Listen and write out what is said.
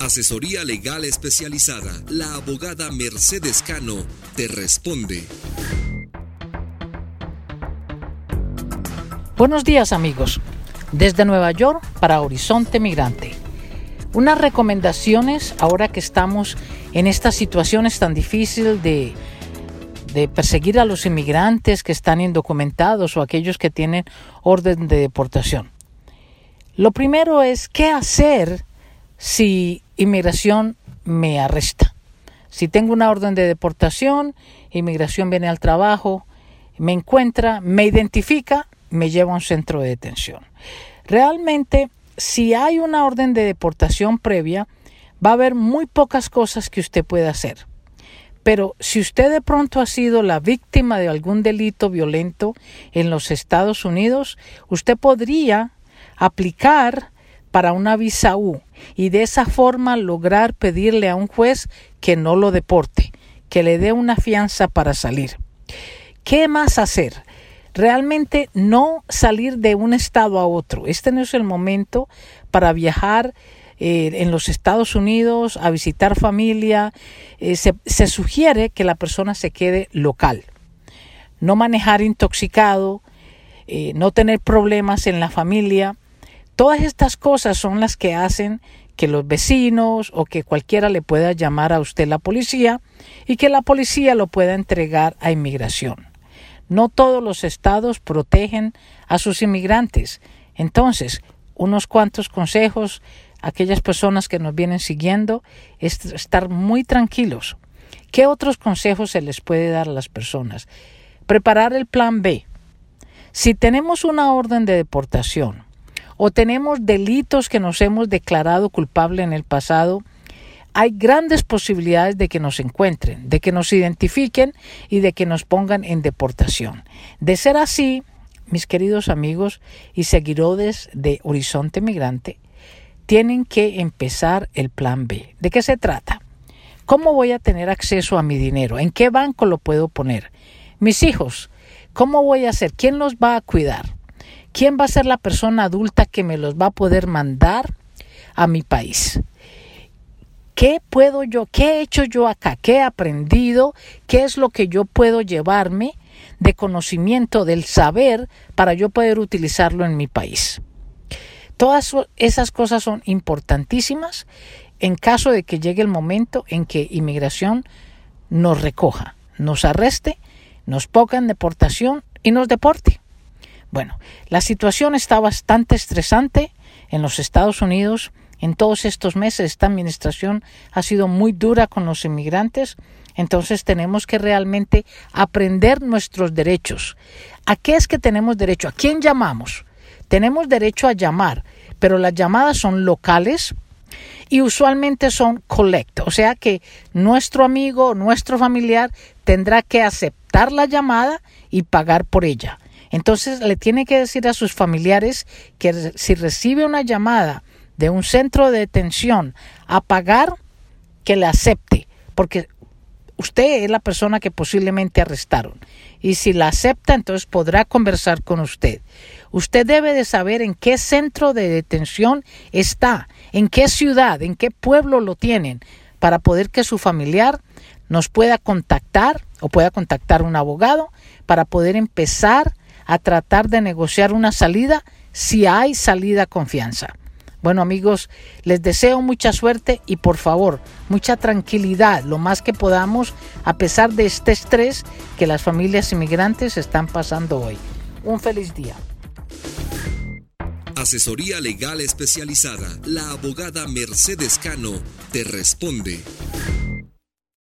Asesoría legal especializada. La abogada Mercedes Cano te responde. Buenos días amigos. Desde Nueva York para Horizonte Migrante. Unas recomendaciones ahora que estamos en estas situaciones tan difíciles de, de perseguir a los inmigrantes que están indocumentados o aquellos que tienen orden de deportación. Lo primero es qué hacer si inmigración me arresta. Si tengo una orden de deportación, inmigración viene al trabajo, me encuentra, me identifica, me lleva a un centro de detención. Realmente, si hay una orden de deportación previa, va a haber muy pocas cosas que usted pueda hacer. Pero si usted de pronto ha sido la víctima de algún delito violento en los Estados Unidos, usted podría aplicar para una visa U y de esa forma lograr pedirle a un juez que no lo deporte, que le dé una fianza para salir. ¿Qué más hacer? Realmente no salir de un estado a otro. Este no es el momento para viajar eh, en los Estados Unidos a visitar familia. Eh, se, sugiere que la persona se quede local. No manejar intoxicado, eh, no tener problemas en la familia Todas estas cosas son las que hacen que los vecinos o que cualquiera le pueda llamar a usted la policía y que la policía lo pueda entregar a inmigración. No todos los estados protegen a sus inmigrantes. Entonces, unos cuantos consejos a aquellas personas que nos vienen siguiendo es estar muy tranquilos. ¿Qué otros consejos se les puede dar a las personas? Preparar el plan B. Si tenemos una orden de deportación o tenemos delitos que nos hemos declarado culpable en el pasado, hay grandes posibilidades de que nos encuentren, de que nos identifiquen y de que nos pongan en deportación. De ser así, mis queridos amigos y seguidores de Horizonte Migrante, tienen que empezar el plan B. ¿De qué se trata? ¿Cómo voy a tener acceso a mi dinero? ¿En qué banco lo puedo poner? Mis hijos, ¿cómo voy a hacer? ¿Quién los va a cuidar? ¿Quién va a ser la persona adulta que me los va a poder mandar a mi país? ¿Qué puedo yo, qué he hecho yo acá? ¿Qué he aprendido? ¿Qué es lo que yo puedo llevarme de conocimiento, del saber, para yo poder utilizarlo en mi país? Todas esas cosas son importantísimas en caso de que llegue el momento en que inmigración nos recoja, nos arreste, nos ponga en deportación y nos deporte. Bueno, la situación está bastante estresante en los Estados Unidos. En todos estos meses esta administración ha sido muy dura con los inmigrantes. Entonces tenemos que realmente aprender nuestros derechos. ¿A qué es que tenemos derecho? ¿A quién llamamos? Tenemos derecho a llamar, pero las llamadas son locales y usualmente son collect, o sea que nuestro amigo, nuestro familiar tendrá que aceptar la llamada y pagar por ella. Entonces le tiene que decir a sus familiares que si recibe una llamada de un centro de detención a pagar, que le acepte, porque usted es la persona que posiblemente arrestaron. Y si la acepta, entonces podrá conversar con usted. Usted debe de saber en qué centro de detención está, en qué ciudad, en qué pueblo lo tienen, para poder que su familiar nos pueda contactar o pueda contactar un abogado para poder empezar a tratar de negociar una salida si hay salida confianza. Bueno amigos, les deseo mucha suerte y por favor, mucha tranquilidad, lo más que podamos, a pesar de este estrés que las familias inmigrantes están pasando hoy. Un feliz día. Asesoría legal especializada. La abogada Mercedes Cano te responde.